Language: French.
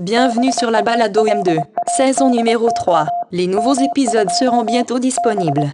Bienvenue sur la balado M2, saison numéro 3. Les nouveaux épisodes seront bientôt disponibles.